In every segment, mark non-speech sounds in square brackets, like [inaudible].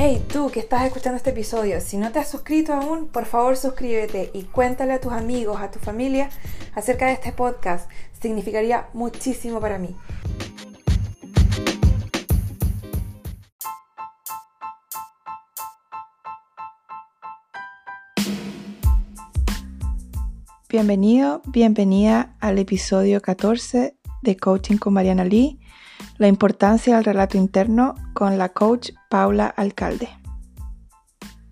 Hey, tú que estás escuchando este episodio, si no te has suscrito aún, por favor suscríbete y cuéntale a tus amigos, a tu familia acerca de este podcast. Significaría muchísimo para mí. Bienvenido, bienvenida al episodio 14 de Coaching con Mariana Lee la importancia del relato interno con la coach Paula Alcalde.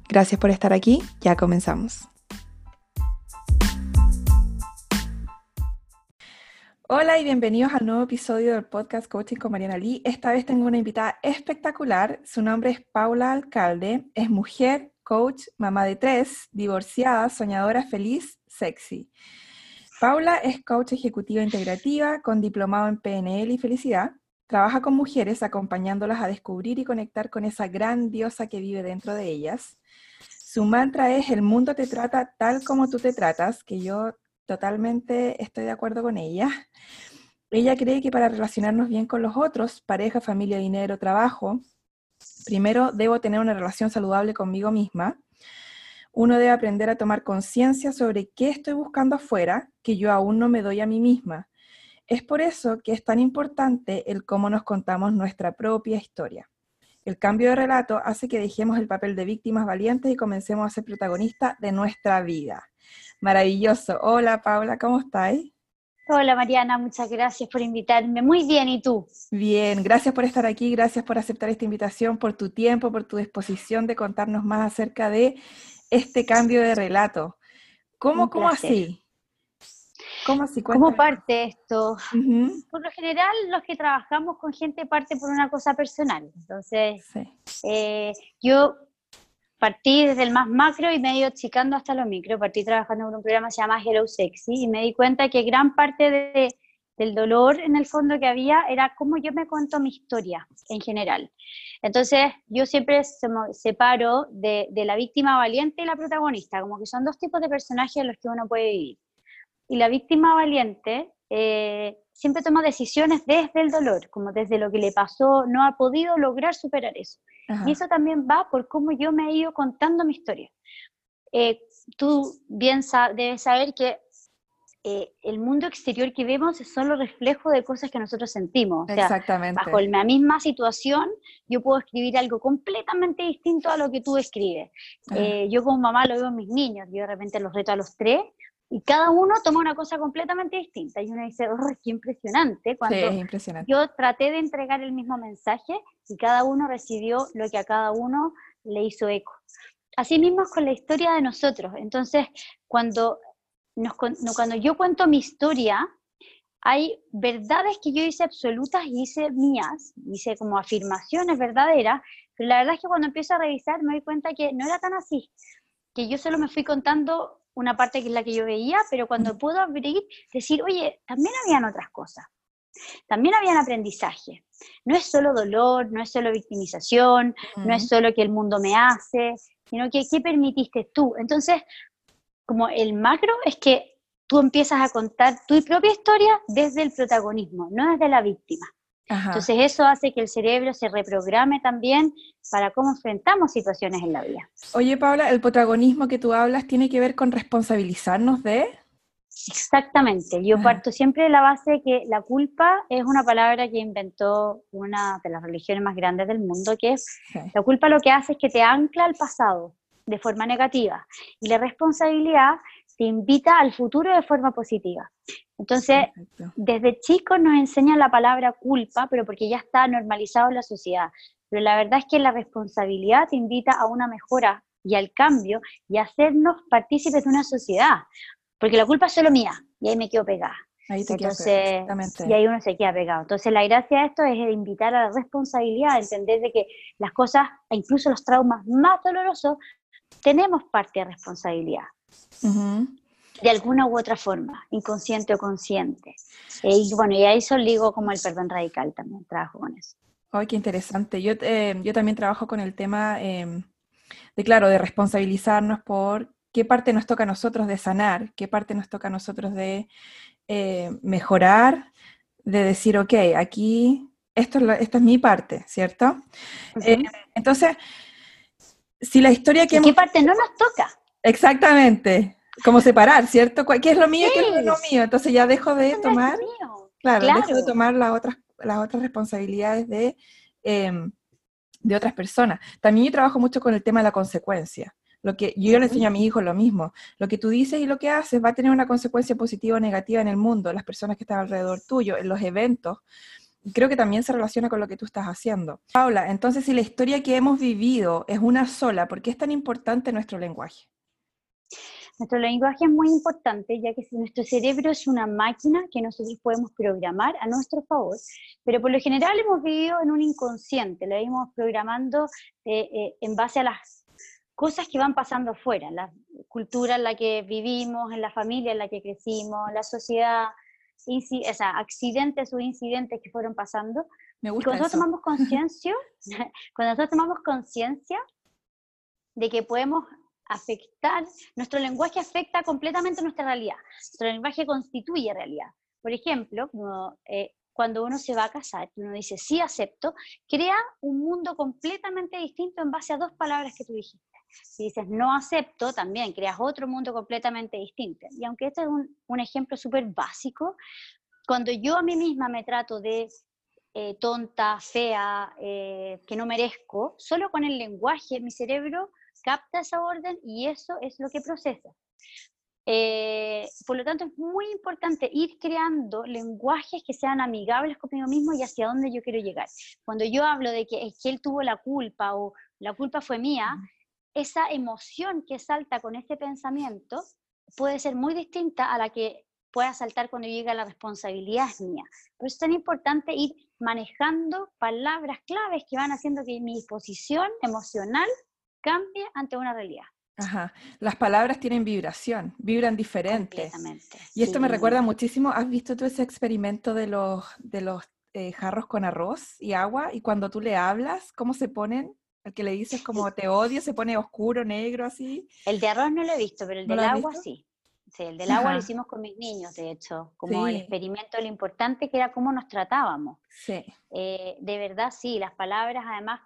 Gracias por estar aquí, ya comenzamos. Hola y bienvenidos al nuevo episodio del podcast Coaching con Mariana Lee. Esta vez tengo una invitada espectacular. Su nombre es Paula Alcalde. Es mujer, coach, mamá de tres, divorciada, soñadora, feliz, sexy. Paula es coach ejecutiva integrativa con diplomado en PNL y felicidad. Trabaja con mujeres acompañándolas a descubrir y conectar con esa gran diosa que vive dentro de ellas. Su mantra es el mundo te trata tal como tú te tratas, que yo totalmente estoy de acuerdo con ella. Ella cree que para relacionarnos bien con los otros, pareja, familia, dinero, trabajo, primero debo tener una relación saludable conmigo misma. Uno debe aprender a tomar conciencia sobre qué estoy buscando afuera que yo aún no me doy a mí misma es por eso que es tan importante el cómo nos contamos nuestra propia historia. El cambio de relato hace que dejemos el papel de víctimas valientes y comencemos a ser protagonistas de nuestra vida. Maravilloso. Hola Paula, ¿cómo estás? Hola Mariana, muchas gracias por invitarme. Muy bien, ¿y tú? Bien, gracias por estar aquí, gracias por aceptar esta invitación, por tu tiempo, por tu disposición de contarnos más acerca de este cambio de relato. ¿Cómo, cómo así? ¿Cómo? ¿Cómo parte esto? Por lo general, los que trabajamos con gente parte por una cosa personal. Entonces, eh, yo partí desde el más macro y me he ido achicando hasta lo micro. Partí trabajando en un programa que se llama Hello Sexy y me di cuenta que gran parte de, del dolor en el fondo que había era cómo yo me cuento mi historia en general. Entonces, yo siempre separo de, de la víctima valiente y la protagonista, como que son dos tipos de personajes en los que uno puede vivir. Y la víctima valiente eh, siempre toma decisiones desde el dolor, como desde lo que le pasó, no ha podido lograr superar eso. Y eso también va por cómo yo me he ido contando mi historia. Eh, tú bien debes saber que eh, el mundo exterior que vemos es solo reflejo de cosas que nosotros sentimos. Exactamente. Bajo la misma situación, yo puedo escribir algo completamente distinto a lo que tú escribes. yo como mamá lo veo en mis niños, yo de repente los reto a los tres, y cada uno toma una cosa completamente distinta. Y uno dice, oh, qué impresionante. Cuando sí, impresionante. Yo traté de entregar el mismo mensaje y cada uno recibió lo que a cada uno le hizo eco. Así mismo es con la historia de nosotros. Entonces, cuando, nos, cuando yo cuento mi historia, hay verdades que yo hice absolutas y hice mías, hice como afirmaciones verdaderas, pero la verdad es que cuando empiezo a revisar me doy cuenta que no era tan así, que yo solo me fui contando una parte que es la que yo veía, pero cuando puedo abrir, decir, oye, también habían otras cosas, también habían aprendizaje. No es solo dolor, no es solo victimización, no es solo que el mundo me hace, sino que qué permitiste tú. Entonces, como el macro es que tú empiezas a contar tu propia historia desde el protagonismo, no desde la víctima. Entonces eso hace que el cerebro se reprograme también para cómo enfrentamos situaciones en la vida. Oye, Paula, el protagonismo que tú hablas tiene que ver con responsabilizarnos de... Exactamente, yo parto siempre de la base de que la culpa es una palabra que inventó una de las religiones más grandes del mundo, que es la culpa lo que hace es que te ancla al pasado de forma negativa. Y la responsabilidad te invita al futuro de forma positiva. Entonces, desde chicos nos enseñan la palabra culpa, pero porque ya está normalizado en la sociedad. Pero la verdad es que la responsabilidad te invita a una mejora y al cambio y a hacernos partícipes de una sociedad. Porque la culpa es solo mía y ahí me quedo pegada. Ahí te Entonces, y ahí uno se queda pegado. Entonces, la gracia de esto es invitar a la responsabilidad, a entender de que las cosas, incluso los traumas más dolorosos, tenemos parte de responsabilidad de alguna u otra forma, inconsciente o consciente. Eh, y bueno, y a eso ligo como el perdón radical también, trabajo con eso. Ay, qué interesante. Yo, eh, yo también trabajo con el tema em, de, claro, de responsabilizarnos por qué parte nos toca a nosotros de sanar, qué parte nos toca a nosotros de eh, mejorar, de decir, ok, aquí, esto es esta es mi parte, ¿cierto? entonces, si la historia que... ¿Qué parte no nos toca? Exactamente, como separar, ¿cierto? ¿Qué es lo mío qué es lo mío? Entonces ya dejo de tomar... Claro, dejo de tomar las otras, las otras responsabilidades de, em, de otras personas. También yo trabajo mucho con el tema de la consecuencia. Lo que yo le enseño a mi hijo lo mismo. Lo que tú dices y lo que haces va a tener una consecuencia positiva o negativa en el mundo, las personas que están alrededor tuyo, en los eventos. Creo que también se relaciona con lo que tú estás haciendo. Paula, entonces si la historia que hemos vivido es una sola, ¿por qué es tan importante nuestro lenguaje? Nuestro lenguaje es muy importante, ya que nuestro cerebro es una máquina que nosotros podemos programar a nuestro favor, pero por lo general hemos vivido en un inconsciente, lo hemos programando eh, eh, en base a las cosas que van pasando afuera, la cultura en la que vivimos, en la familia en la que crecimos, la sociedad, o sea, accidentes o incidentes que fueron pasando. Me gusta cuando nosotros tomamos [laughs] cuando nosotros tomamos conciencia de que podemos afectar, nuestro lenguaje afecta completamente nuestra realidad, nuestro lenguaje constituye realidad. Por ejemplo, eh, cuando uno se va a casar, uno dice sí acepto, crea un mundo completamente distinto en base a dos palabras que tú dijiste. Si dices no acepto, también creas otro mundo completamente distinto. Y aunque este es un, ejemplo súper básico, cuando yo a mí misma me trato de eh, tonta, fea, eh, que no merezco, solo con el lenguaje mi cerebro capta esa orden y eso es lo que procesa. Eh, por lo tanto, es muy importante ir creando lenguajes que sean amigables conmigo mismo y hacia dónde yo quiero llegar. Cuando yo hablo de que es que él tuvo la culpa o la culpa fue mía, esa emoción que salta con este pensamiento puede ser muy distinta a la que pueda saltar cuando llega la responsabilidad es mía. Por eso es tan importante ir manejando palabras claves que van haciendo que mi disposición emocional cambie ante una realidad. Ajá. Las palabras tienen vibración, vibran diferente. Y esto me recuerda muchísimo, ¿has visto tú ese experimento de los, de los eh, jarros con arroz y agua? Y cuando tú le hablas, ¿cómo se ponen? El que le dices [laughs] como te odio, se pone oscuro, negro, así. El de arroz no lo he visto, pero el del agua sí. Sí, el del agua lo hicimos con mis niños, de hecho, como el experimento, lo importante que era cómo nos tratábamos. Sí. Eh, de verdad, sí, las palabras además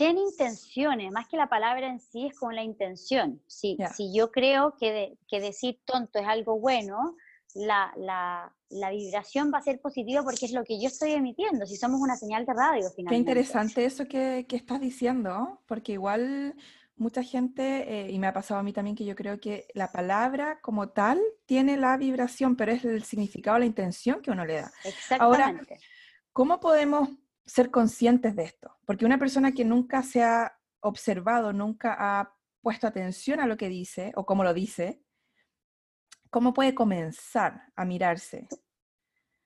ten intenciones, más que la palabra en sí es con la intención. Si, si yo creo que, que, decir tonto es algo bueno, la, la, la, vibración va a ser positiva porque es lo que yo estoy emitiendo, si somos una señal de radio finalmente. Qué interesante eso que, que estás diciendo, porque igual mucha gente, eh, y me ha pasado a mí también, que yo creo que la palabra como tal tiene la vibración, pero es el significado, la intención que uno le da. Exactamente. Ahora, ¿cómo podemos ser conscientes de esto? Porque una persona que nunca se ha observado, nunca ha puesto atención a lo que dice o cómo lo dice, ¿Cómo puede comenzar a mirarse?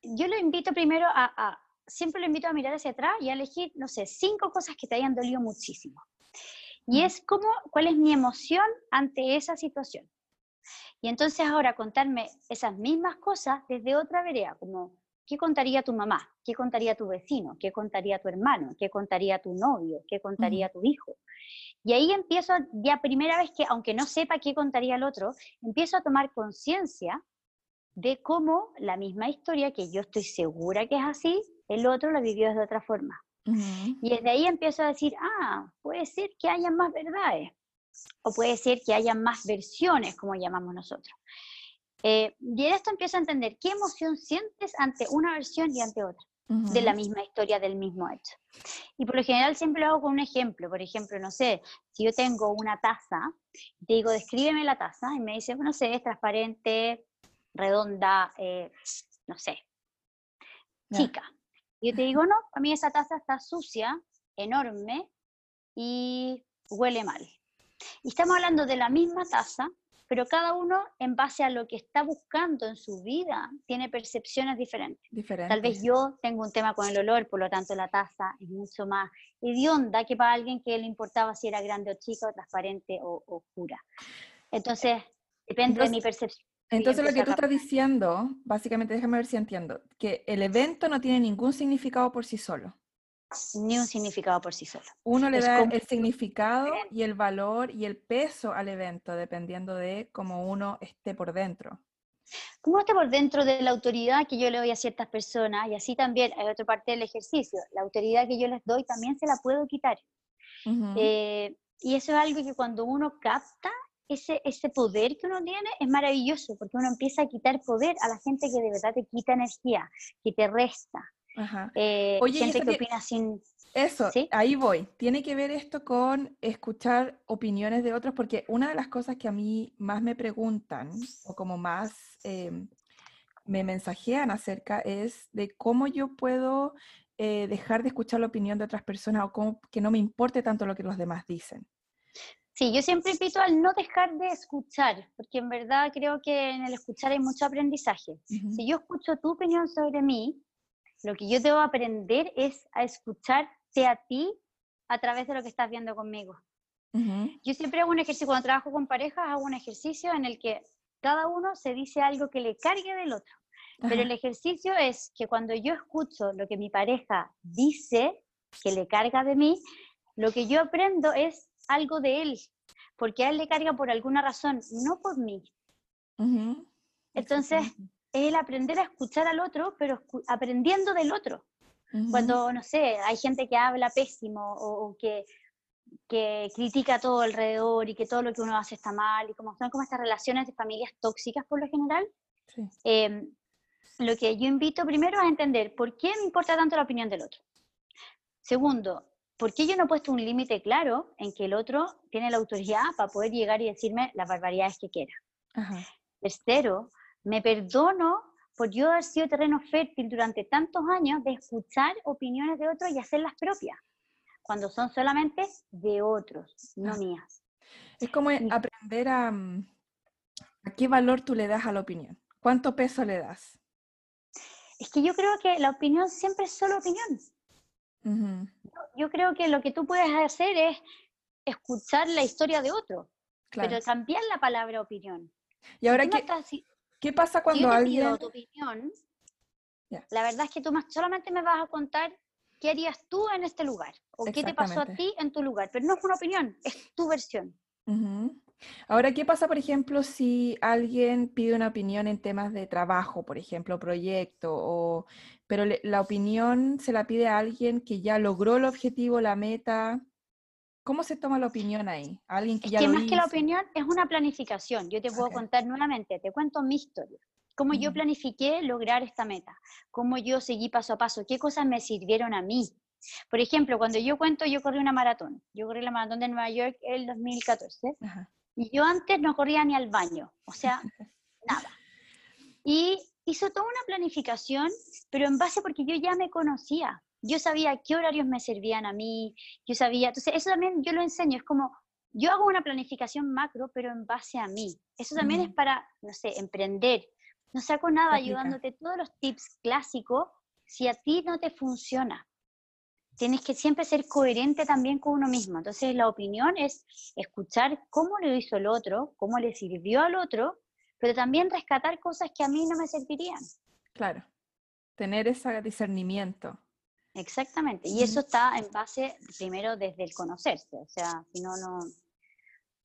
Yo lo invito primero a, siempre lo invito a mirar hacia atrás y a elegir, no sé, cinco cosas que te hayan dolido muchísimo. Y es como, cuál es mi emoción ante esa situación. Y entonces ahora contarme esas mismas cosas desde otra vereda, como, ¿qué contaría tu mamá? ¿Qué contaría tu vecino? ¿Qué contaría tu hermano? ¿Qué contaría tu novio? ¿Qué contaría tu hijo? Y ahí empiezo, ya primera vez que, aunque no sepa qué contaría el otro, empiezo a tomar conciencia de cómo la misma historia, que yo estoy segura que es así, el otro la vivió de otra forma. Y desde ahí empiezo a decir, ah, puede ser que haya más verdades, o puede ser que haya más versiones, como llamamos nosotros. Eh, y en esto empiezo a entender qué emoción sientes ante una versión y ante otra de la misma historia, del mismo hecho. Y por lo general siempre lo hago con un ejemplo. Por ejemplo, no sé, si yo tengo una taza, te digo, descríbeme la taza, y me dice, no sé, es transparente, redonda, eh, no sé, chica. Y yo te digo, no, a mí esa taza está sucia, enorme y huele mal. Y estamos hablando de la misma taza, pero cada uno en base a lo que está buscando en su vida tiene percepciones diferentes. Tal vez yo tengo un tema con el olor, por lo tanto la taza es mucho más hedionda que para alguien que le importaba si era grande o chica, o transparente o oscura. Entonces, depende de mi percepción. Entonces lo que tú estás diciendo, básicamente, déjame ver si entiendo, que el evento no tiene ningún significado por sí solo ni un significado por sí solo. Uno le da el significado y el valor y el peso al evento, dependiendo de cómo uno esté por dentro. Cómo esté por dentro de la autoridad que yo le doy a ciertas personas, y así también hay otra parte del ejercicio, la autoridad que yo les doy también se la puedo quitar. Eh, Y eso es algo que cuando uno capta ese, ese poder que uno tiene, es maravilloso, porque uno empieza a quitar poder a la gente que de verdad te quita energía, que te resta. Eh, Oye, gente que opina sin... Eso, ahí voy. Tiene que ver esto con escuchar opiniones de otros, porque una de las cosas que a mí más me preguntan, o como más em, me mensajean acerca, es de cómo yo puedo eh, dejar de escuchar la opinión de otras personas o cómo, que no me importe tanto lo que los demás dicen. Sí, yo siempre invito al no dejar de escuchar, porque en verdad creo que en el escuchar hay mucho aprendizaje. Si yo escucho tu opinión sobre mí, lo que yo debo aprender es a escucharte a ti a través de lo que estás viendo conmigo. Yo siempre hago un ejercicio, cuando trabajo con parejas, hago un ejercicio en el que cada uno se dice algo que le cargue del otro. Pero el ejercicio es que cuando yo escucho lo que mi pareja dice, que le carga de mí, lo que yo aprendo es algo de él, porque a él le carga por alguna razón, no por mí. Entonces, es el aprender a escuchar al otro, pero aprendiendo del otro. Cuando, no sé, hay gente que habla pésimo o, que, que, critica todo alrededor y que todo lo que uno hace está mal, y como son como estas relaciones de familias tóxicas por lo general, em, lo que yo invito primero es a entender por qué me importa tanto la opinión del otro. Segundo, ¿por qué yo no he puesto un límite claro en que el otro tiene la autoridad para poder llegar y decirme las barbaridades que quiera? Tercero, me perdono por yo haber sido terreno fértil durante tantos años de escuchar opiniones de otros y hacerlas propias, cuando son solamente de otros, no ah. mías. Es como aprender a, mm, a qué valor tú le das a la opinión, cuánto peso le das. Es que yo creo que la opinión siempre es solo opinión yo, creo que lo que tú puedes hacer es escuchar la historia de otro, pero cambiar la palabra opinión. Y ahora, ¿qué, ¿qué pasa cuando alguien... tu opinión, la verdad es que tú más, solamente me vas a contar qué harías tú en este lugar, o qué te pasó a ti en tu lugar, pero no es una opinión, es tu versión. Ahora, ¿qué pasa, por ejemplo, si alguien pide una opinión en temas de trabajo, por ejemplo, proyecto, o, pero la opinión se la pide a alguien que ya logró el objetivo, la meta? ¿Cómo se toma la opinión ahí? ¿Alguien que es ya que más que la opinión es una planificación. Yo te puedo contar nuevamente, te cuento mi historia. Cómo yo planifiqué lograr esta meta, cómo yo seguí paso a paso, qué cosas me sirvieron a mí. Por ejemplo, cuando yo cuento, yo corrí una maratón. Yo corrí la maratón de Nueva York el 2014. Ajá. Y yo antes no corría ni al baño, o sea, [laughs] nada. Y hizo toda una planificación, pero en base porque yo ya me conocía. Yo sabía qué horarios me servían a mí, yo sabía, entonces eso también yo lo enseño, es como, yo hago una planificación macro, pero en base a mí. Eso también es para, no sé, emprender. No saco nada ayudándote todos los tips clásicos si a ti no te funciona tienes que siempre ser coherente también con uno mismo. Entonces la opinión es escuchar cómo lo hizo el otro, cómo le sirvió al otro, pero también rescatar cosas que a mí no me servirían. Claro, tener ese discernimiento. Exactamente, y eso está en base primero desde el conocerse, o sea, si no, no...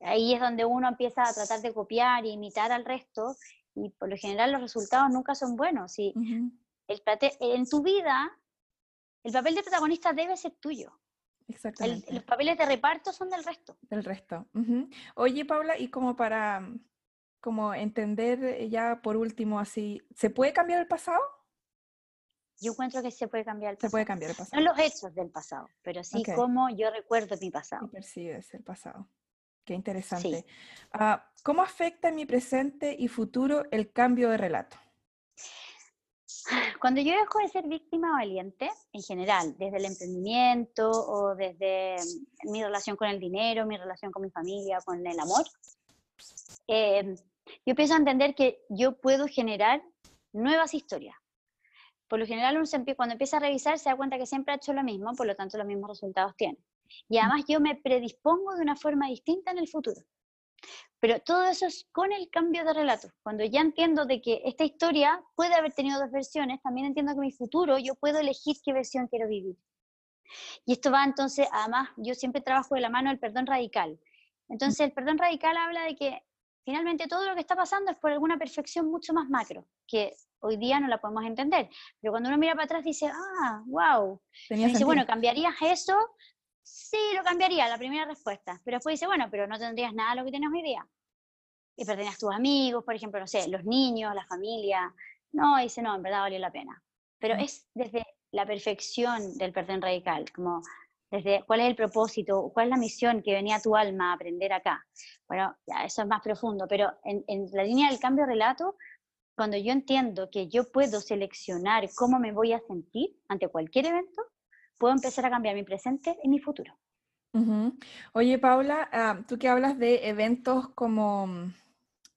Ahí es donde uno empieza a tratar de copiar e imitar al resto y por lo general los resultados nunca son buenos. El, en tu vida el papel de protagonista debe ser tuyo. Exactamente. los papeles de reparto son del resto. Del resto. Oye, Paula, y como para como entender eh, ya por último así, ¿se puede cambiar el pasado? Yo encuentro que se puede cambiar el pasado. Se puede cambiar el pasado. No los hechos del pasado, pero sí cómo yo recuerdo mi pasado. Y percibes el pasado. Qué interesante. Ah, ¿Cómo afecta en mi presente y futuro el cambio de relato? [sighs] Cuando yo dejo de ser víctima valiente, en general, desde el emprendimiento o desde mm, mi relación con el dinero, mi relación con mi familia, con el amor, eh, yo empiezo a entender que yo puedo generar nuevas historias. Por lo general, uno cuando empieza a revisar se da cuenta que siempre ha hecho lo mismo, por lo tanto los mismos resultados tiene. Y además yo me predispongo de una forma distinta en el futuro. Pero todo eso es con el cambio de relato. Cuando ya entiendo de que esta historia puede haber tenido dos versiones, también entiendo que mi futuro yo puedo elegir qué versión quiero vivir. Y esto va entonces, además, yo siempre trabajo de la mano del perdón radical. Entonces, el perdón radical habla de que finalmente todo lo que está pasando es por alguna perfección mucho más macro, que hoy día no la podemos entender. Pero cuando uno mira para atrás dice, ah, wow. dice, bueno, cambiarías eso sí, lo cambiaría, la primera respuesta. Pero después dice, bueno, pero no tendrías nada de lo que tienes hoy día. Y pertenerías tus amigos, por ejemplo, no sé, los niños, la familia. No, dice, no, en verdad valió la pena. Pero Mm. es desde la perfección del perdón radical, como desde cuál es el propósito, cuál es la misión que venía tu alma a aprender acá. Bueno, ya, eso es más profundo, pero en, en la línea del cambio de relato, cuando yo entiendo que yo puedo seleccionar cómo me voy a sentir ante cualquier evento, puedo empezar a cambiar mi presente y mi futuro. Ujú. Oye, Paula, ah, tú que hablas de eventos como mm,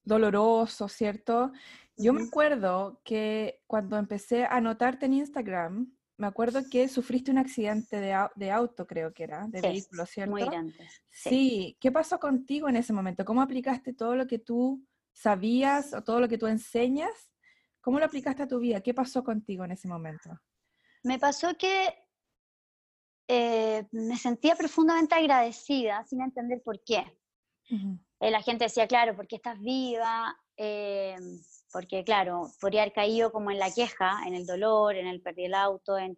dolorosos, ¿cierto? Yo me acuerdo que cuando empecé a notarte en Instagram, me acuerdo que sufriste un accidente de, au- de auto, creo que era, de Sí, vehículo, ¿cierto? muy grande. Sí. Sí, ¿qué pasó contigo en ese momento? ¿Cómo aplicaste todo lo que tú sabías o todo lo que tú enseñas? ¿Cómo lo aplicaste a tu vida? ¿Qué pasó contigo en ese momento? Me pasó que eh, me sentía profundamente agradecida sin entender por qué. Eh, la gente decía, claro, ¿por qué estás viva? Eh, porque, claro, podría haber caído como en la queja, en el dolor, en el perdí el auto. En...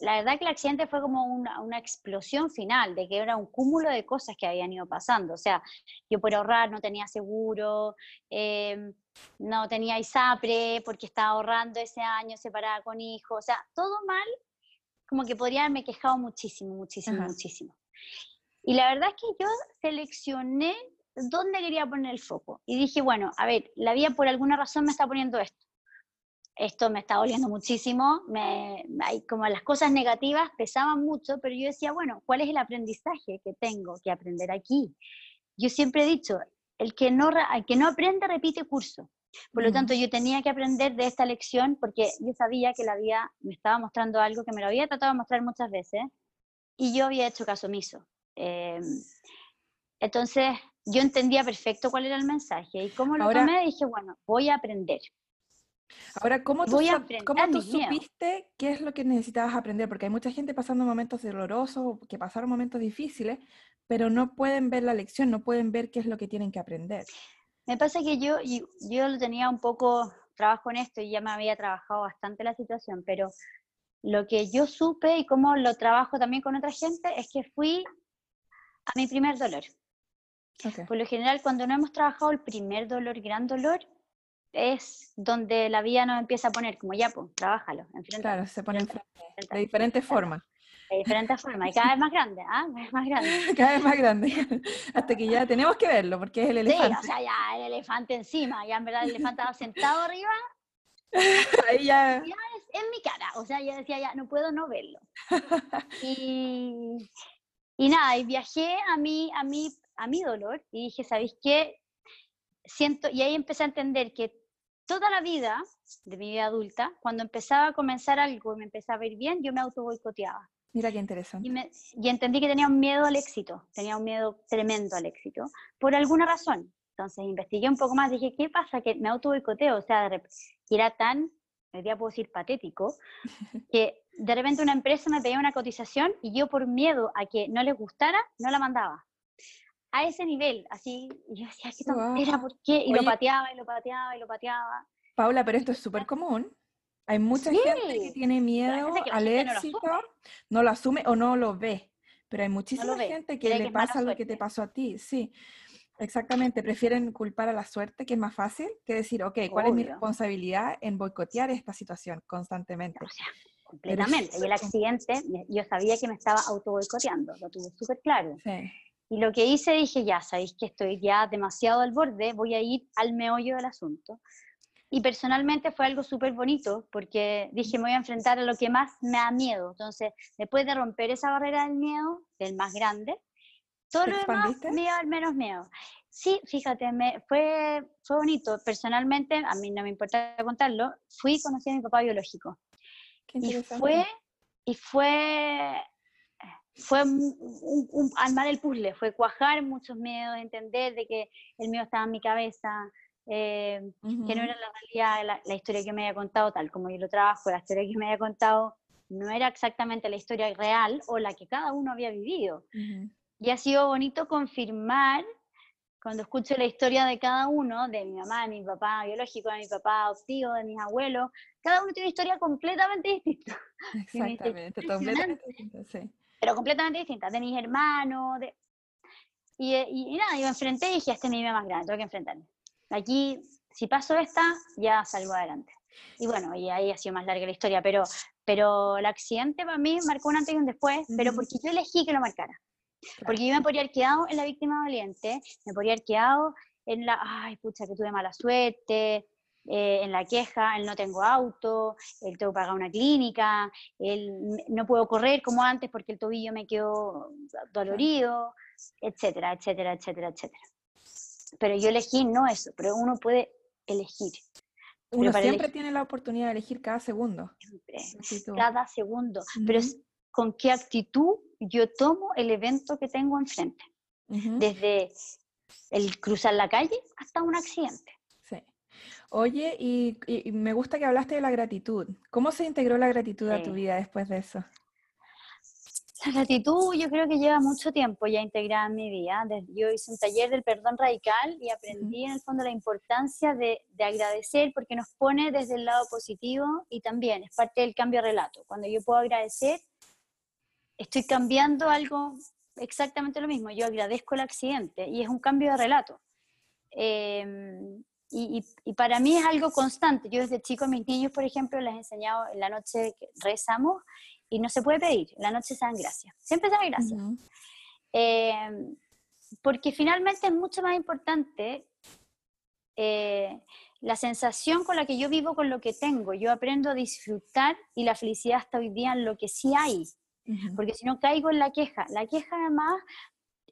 La verdad que el accidente fue como una, una explosión final, de que era un cúmulo de cosas que habían ido pasando. O sea, yo por ahorrar no tenía seguro, eh, no tenía ISAPRE porque estaba ahorrando ese año separada con hijos. O sea, todo mal, como que podría haberme quejado muchísimo, muchísimo, Ajá. muchísimo. Y la verdad es que yo seleccioné dónde quería poner el foco. Y dije, bueno, a ver, la vida por alguna razón me está poniendo esto. Esto me está doliendo muchísimo, me, hay como las cosas negativas pesaban mucho, pero yo decía, bueno, ¿cuál es el aprendizaje que tengo que aprender aquí? Yo siempre he dicho, el que no, el que no aprende repite curso. Por lo tanto, yo tenía que aprender de esta lección porque yo sabía que la vida me estaba mostrando algo que me lo había tratado de mostrar muchas veces y yo había hecho caso omiso. Eh, entonces, yo entendía perfecto cuál era el mensaje y cómo lo Ahora- tomé, dije, bueno, voy a aprender. Ahora, ¿cómo tú, Voy a cómo tú supiste qué es lo que necesitabas aprender? Porque hay mucha gente pasando momentos dolorosos, que pasaron momentos difíciles, pero no pueden ver la lección, no pueden ver qué es lo que tienen que aprender. Me pasa que yo, yo lo tenía un poco, trabajo en esto y ya me había trabajado bastante la situación, pero lo que yo supe y cómo lo trabajo también con otra gente es que fui a mi primer dolor. Ok. Por lo general, cuando no hemos trabajado el primer dolor, gran dolor, es donde la vida nos empieza a poner como ya, pues, trabájalo, Claro, se pone enfrente de enfréntalo", diferentes formas, de diferentes formas, y cada vez más grande, ¿ah? Cada vez más grande. [laughs] cada vez más grande, [laughs] hasta que ya tenemos que verlo, porque es el Sí, elefante. o sea, ya el elefante encima, ya en verdad el elefante estaba sentado arriba [laughs] Ahí ya, es en mi cara, o sea, yo decía, ya no puedo no verlo. Y, y nada, y viajé a mi, a, mi, a mi dolor y dije, ¿sabéis qué? Siento, y ahí empecé a entender que toda la vida de mi vida adulta, cuando empezaba a comenzar algo y me empezaba a ir bien, yo me auto boicoteaba. mira qué interesante. Y, me- y entendí que tenía un miedo al éxito, tenía un miedo tremendo al éxito, por alguna razón. Entonces investigué un poco más, dije, ¿qué pasa? Que me auto boicoteo, o sea, era tan, hoy día puedo decir patético, [laughs] que de repente una empresa me pedía una cotización y yo por miedo a que no les gustara, no la mandaba. A ese nivel, así, y yo decía, qué tontera, Guau. ¿por qué? Y lo Oye. pateaba, y lo pateaba, y lo pateaba. Paula, pero esto es súper común. Hay mucha gente que Sí, tiene miedo que al gente no lo éxito, no lo asume o no lo ve. Pero hay muchísima ve, gente que cree le que pasa lo que te pasó a ti. Sí, exactamente. Prefieren culpar a la suerte, que es más fácil, que decir, ok, ¿cuál es mi Obvio. responsabilidad en boicotear esta situación constantemente? O sea, completamente. Y el accidente, yo sabía que me estaba auto boicoteando, lo tuve súper claro. Sí. Y lo que hice, dije, ya, sabéis que estoy ya demasiado al borde, voy a ir al meollo del asunto. Y personalmente fue algo súper bonito, porque dije, me voy a enfrentar a lo que más me da miedo. Entonces, después de romper esa barrera del miedo, del más grande, todo ¿Te lo demás me iba a dar menos miedo. Sí, fíjate, me, fue, fue bonito. Personalmente, a mí no me importa contarlo, fui y conocí a mi papá biológico. Qué Y fue, y fue, fue un, un- un armar el puzzle, fue cuajar muchos miedos, entender de que el mío estaba en mi cabeza, eh, que no era la realidad, la, la historia que me había contado, tal como yo lo trabajo, la historia que me había contado no era exactamente la historia real o la que cada uno había vivido. Ujú. Y ha sido bonito confirmar cuando escucho la historia de cada uno, de mi mamá, de mi papá biológico, de mi papá adoptivo, de mis abuelos, cada uno tiene una historia completamente distinta. [laughs] Exactamente, completamente distinto, sí. Pero completamente distintas, de mis hermanos, de... Y, y, nada, yo me enfrenté y dije, este es mi más grande, tengo que enfrentarme. Aquí, si paso esta, ya salgo adelante. Y bueno, y ahí ha sido más larga la historia, pero, pero el accidente para mí marcó un antes y un después, pero porque yo elegí que lo marcara. Porque yo me podría haber quedado en la víctima valiente, me podría haber quedado en la, ay, pucha, que tuve mala suerte, eh, en la queja, el no tengo auto, el tengo que pagar una clínica, el no puedo correr como antes porque el tobillo me quedó dolorido, etcétera, etcétera, etcétera, etcétera. Pero yo elegí no eso, pero uno puede elegir. Uno siempre tiene la oportunidad de elegir cada segundo. cada segundo. Pero es con qué actitud yo tomo el evento que tengo enfrente. Desde el cruzar la calle hasta un accidente. Sí. Oye, y, me gusta que hablaste de la gratitud. ¿Cómo se integró la gratitud a tu vida después de eso? La gratitud yo creo que lleva mucho tiempo ya integrada en mi vida. Yo hice un taller del perdón radical y aprendí en el fondo la importancia de, de, agradecer porque nos pone desde el lado positivo y también es parte del cambio de relato. Cuando yo puedo agradecer, estoy cambiando algo exactamente lo mismo. Yo agradezco el accidente y es un cambio de relato. Em, y, y, para mí es algo constante. Yo desde chico a mis niños, por ejemplo, les he enseñado en la noche que rezamos y no se puede pedir, la noche se dan gracias. Siempre se dan gracias. Eh, porque finalmente es mucho más importante eh, la sensación con la que yo vivo con lo que tengo. Yo aprendo a disfrutar y la felicidad está hoy día en lo que sí hay. Porque si no caigo en la queja. La queja además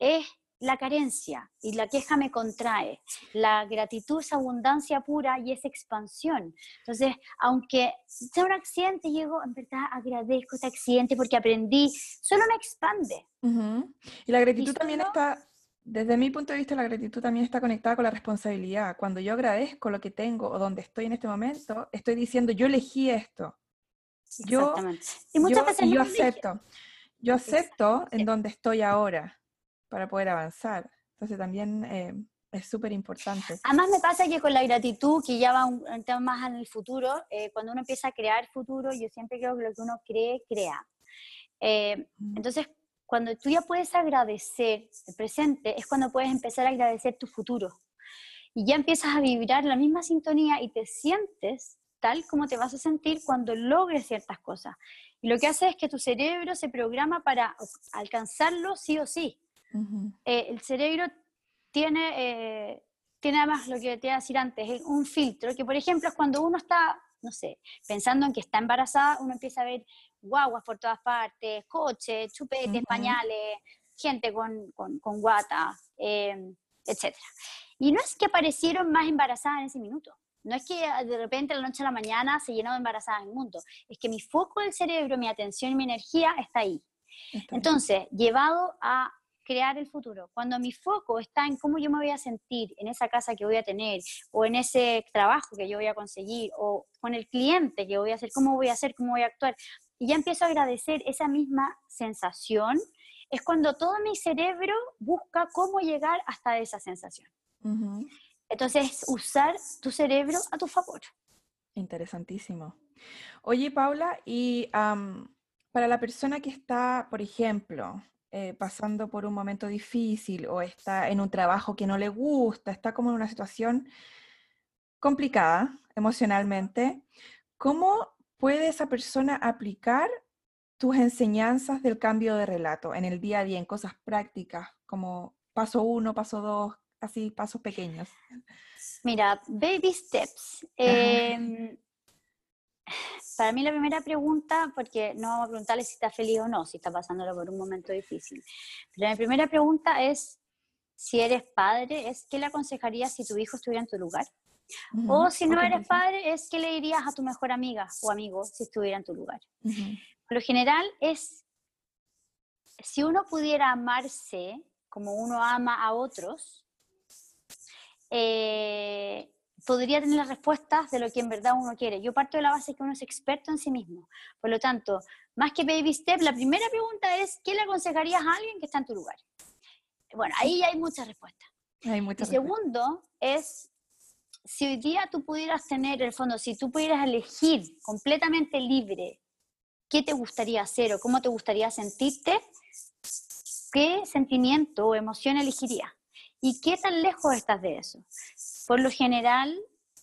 es la carencia y la queja me contrae. La gratitud es abundancia pura y es expansión. Entonces, aunque sea un accidente, llego, en verdad agradezco este accidente porque aprendí, solo me expande. Y la gratitud también está, desde mi punto de vista, la gratitud también está conectada con la responsabilidad. Cuando yo agradezco lo que tengo o donde estoy en este momento, estoy diciendo, yo elegí esto. Yo, y muchas veces yo acepto. Yo acepto en donde estoy ahora para poder avanzar. Entonces también eh, es súper importante. Además me pasa que con la gratitud, que ya va un, tema más en el futuro, eh, cuando uno empieza a crear futuro, yo siempre creo que lo que uno cree, crea. Eh, entonces, cuando tú ya puedes agradecer el presente, es cuando puedes empezar a agradecer tu futuro. Y ya empiezas a vibrar la misma sintonía y te sientes tal como te vas a sentir cuando logres ciertas cosas. Y lo que hace es que tu cerebro se programa para alcanzarlo sí o sí. Eh, el cerebro tiene, eh, tiene además lo que te iba a decir antes, un filtro, que por ejemplo es cuando uno está, no sé, pensando en que está embarazada, uno empieza a ver guaguas por todas partes, coches, chupetes, pañales, gente con, con, con guata, eh, etc. Y no es que aparecieron más embarazadas en ese minuto. No es que de repente de la noche a la mañana se llenó de embarazadas en el mundo. Es que mi foco del cerebro, mi atención y mi energía está ahí. Entonces, llevado a crear el futuro. Cuando mi foco está en cómo yo me voy a sentir en esa casa que voy a tener, o en ese trabajo que yo voy a conseguir, o con el cliente que voy a hacer, cómo voy a hacer, cómo voy a actuar, y ya empiezo a agradecer esa misma sensación, es cuando todo mi cerebro busca cómo llegar hasta esa sensación. Entonces, usar tu cerebro a tu favor. Interesantísimo. Oye, Paula, y para la persona que está, por ejemplo, eh, pasando por un momento difícil o está en un trabajo que no le gusta, está como en una situación complicada emocionalmente, ¿cómo puede esa persona aplicar tus enseñanzas del cambio de relato en el día a día, en cosas prácticas, como paso uno, paso dos, así pasos pequeños? Mira, baby steps. Eh, para mí la primera pregunta, porque no vamos a preguntarle si está feliz o no, si está pasándolo por un momento difícil. Pero la primera pregunta es, si eres padre, es ¿qué le aconsejarías si tu hijo estuviera en tu lugar? o si no eres padre, es ¿qué le dirías a tu mejor amiga o amigo si estuviera en tu lugar? Por lo general es, si uno pudiera amarse como uno ama a otros, eh, podría tener las respuestas de lo que en verdad uno quiere. Yo parto de la base que uno es experto en sí mismo. Por lo tanto, más que baby step, la primera pregunta es, ¿qué le aconsejarías a alguien que está en tu lugar? Bueno, ahí hay muchas respuestas. Hay muchas y segundo es, si hoy día tú pudieras tener, en el fondo, si tú pudieras elegir completamente libre qué te gustaría hacer o cómo te gustaría sentirte, ¿qué sentimiento o emoción elegirías? ¿Y qué tan lejos estás de eso? Por lo general,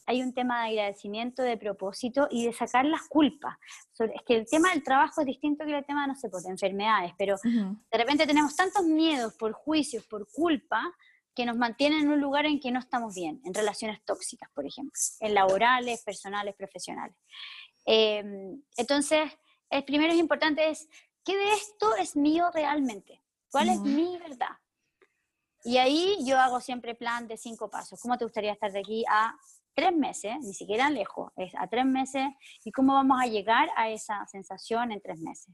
hay un tema de agradecimiento, de propósito y de sacar las culpas. Es que el tema del trabajo es distinto que el tema, no sé, pues, de enfermedades, pero de repente tenemos tantos miedos por juicios, por culpa, que nos mantienen en un lugar en que no estamos bien, en relaciones tóxicas, por ejemplo, en laborales, personales, profesionales. Em, entonces, el primero es importante es, ¿qué de esto es mío realmente? ¿Cuál es mi verdad? Y ahí yo hago siempre plan de cinco pasos. ¿Cómo te gustaría estar de aquí a tres meses? Ni siquiera lejos, es a tres meses. ¿Y cómo vamos a llegar a esa sensación en tres meses?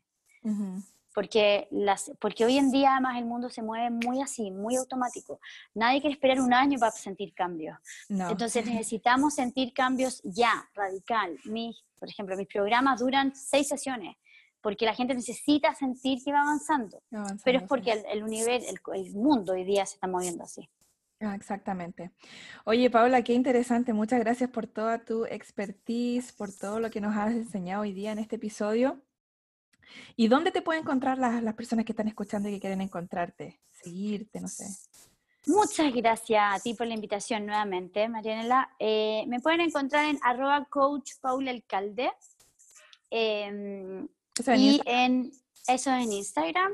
Porque, las, porque hoy en día además el mundo se mueve muy así, muy automático. Nadie quiere esperar un año para sentir cambios. Entonces [laughs] necesitamos sentir cambios ya, radical. Mis, por ejemplo, mis programas duran seis sesiones porque la gente necesita sentir que va avanzando, pero es porque el, universo, el, mundo hoy día se está moviendo así. Ah, exactamente. Oye, Paula, qué interesante. Muchas gracias por toda tu expertise, por todo lo que nos has enseñado hoy día en este episodio. ¿Y dónde te pueden encontrar las, las personas que están escuchando y que quieren encontrarte, seguirte, no sé? Muchas gracias a ti por la invitación nuevamente, Marianela. Eh, me pueden encontrar en arroba coach Paula Alcalde. Y en, eso en Instagram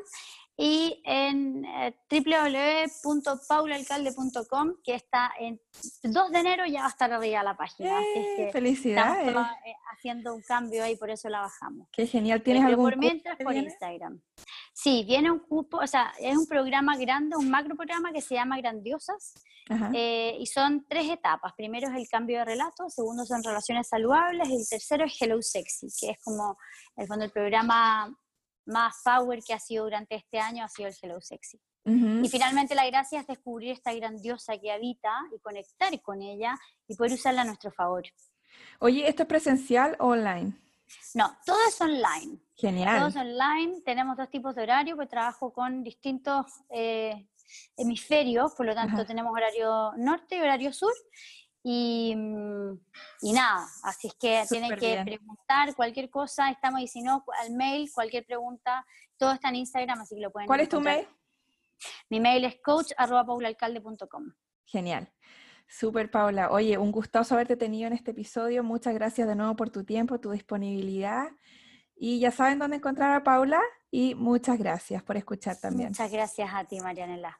y en eh, www.paulalcalde.com que está en 2 de enero ya va a estar arriba la página. ¡Eh! felicidades. Estamos eh, haciendo un cambio ahí, por eso la bajamos. Qué genial. ¿Tienes algún por mientras por Instagram. Sí, viene un cupo, o sea, es un programa grande, un macro programa que se llama Grandiosas eh, y son tres etapas. Primero es el cambio de relato, segundo son relaciones saludables y el tercero es Hello Sexy, que es como, el fondo, el programa más power que ha sido durante este año ha sido el Hello Sexy. Y finalmente la gracia es descubrir esta grandiosa que habita y conectar con ella y poder usarla a nuestro favor. Oye, ¿esto es presencial o online? No, todo es online. Genial. Todo es online. Tenemos dos tipos de horario, pues trabajo con distintos eh, hemisferios, por lo tanto tenemos horario norte y horario sur. Y, nada, así es que tienen que preguntar cualquier cosa, estamos y si no, al mail, cualquier pregunta, todo está en Instagram, así que lo pueden ¿Cuál es tu mail? Mi mail es coach.paulalcalde.com. Genial. Súper, Paula. Oye, un gustoso haberte tenido en este episodio. Muchas gracias de nuevo por tu tiempo, tu disponibilidad. Y ya saben dónde encontrar a Paula y muchas gracias por escuchar también. Muchas gracias a ti, Marianela,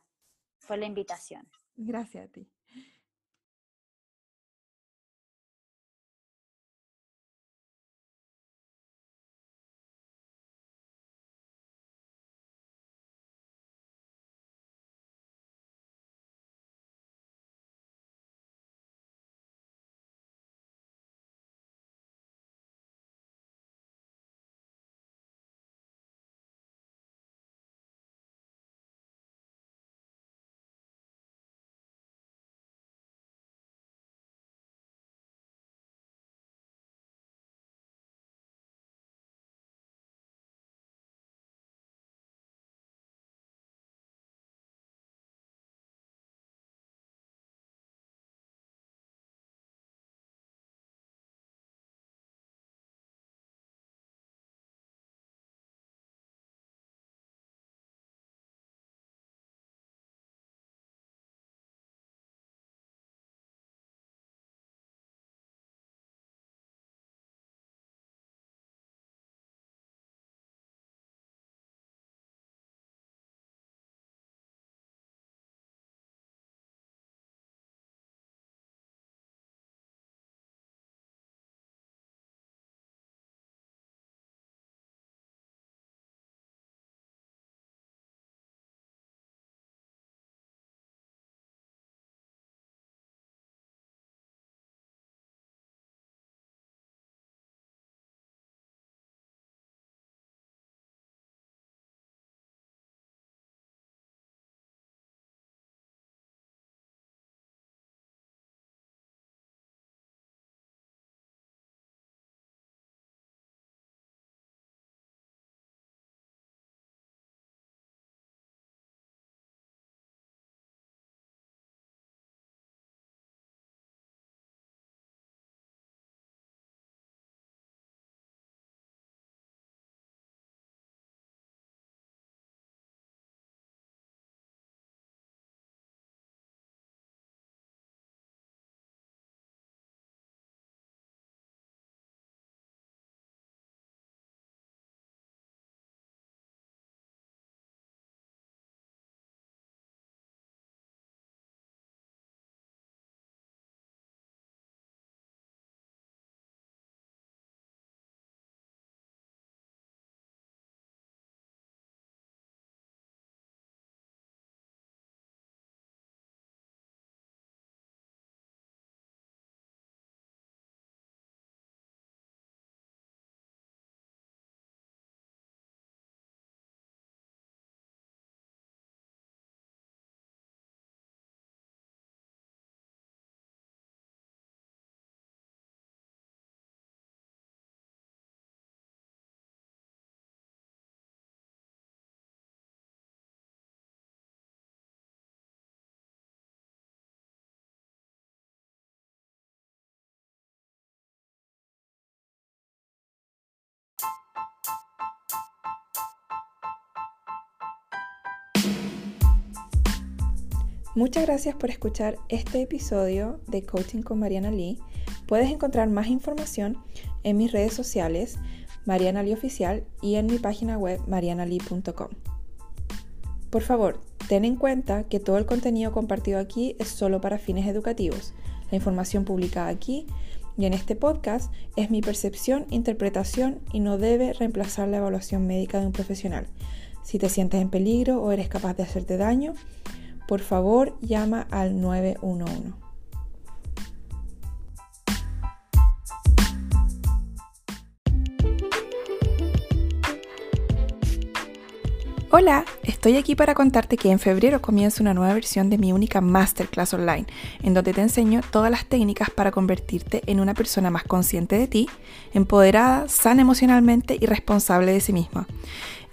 por la invitación. Gracias a ti. Muchas gracias por escuchar este episodio de Coaching con Mariana Lee. Puedes encontrar más información en mis redes sociales, Mariana Lee Oficial, y en mi página web, marianalee.com. Por favor, ten en cuenta que todo el contenido compartido aquí es solo para fines educativos. La información publicada aquí y en este podcast es mi percepción, interpretación y no debe reemplazar la evaluación médica de un profesional. Si te sientes en peligro o eres capaz de hacerte daño, por favor llama al 911. Hola, estoy aquí para contarte que en febrero comienza una nueva versión de mi única masterclass online, en donde te enseño todas las técnicas para convertirte en una persona más consciente de ti, empoderada, sana emocionalmente y responsable de sí misma.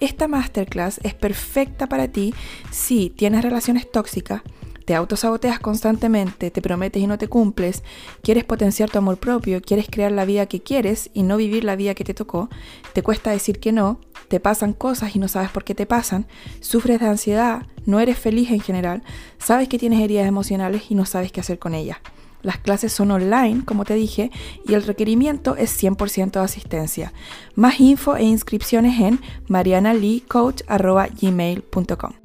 Esta masterclass es perfecta para ti si tienes relaciones tóxicas, te autosaboteas constantemente, te prometes y no te cumples, quieres potenciar tu amor propio, quieres crear la vida que quieres y no vivir la vida que te tocó, te cuesta decir que no, te pasan cosas y no sabes por qué te pasan, sufres de ansiedad, no eres feliz en general, sabes que tienes heridas emocionales y no sabes qué hacer con ellas. Las clases son online, como te dije, y el requerimiento es 100% de asistencia. Más info e inscripciones en marianaleecoach.gmail.com.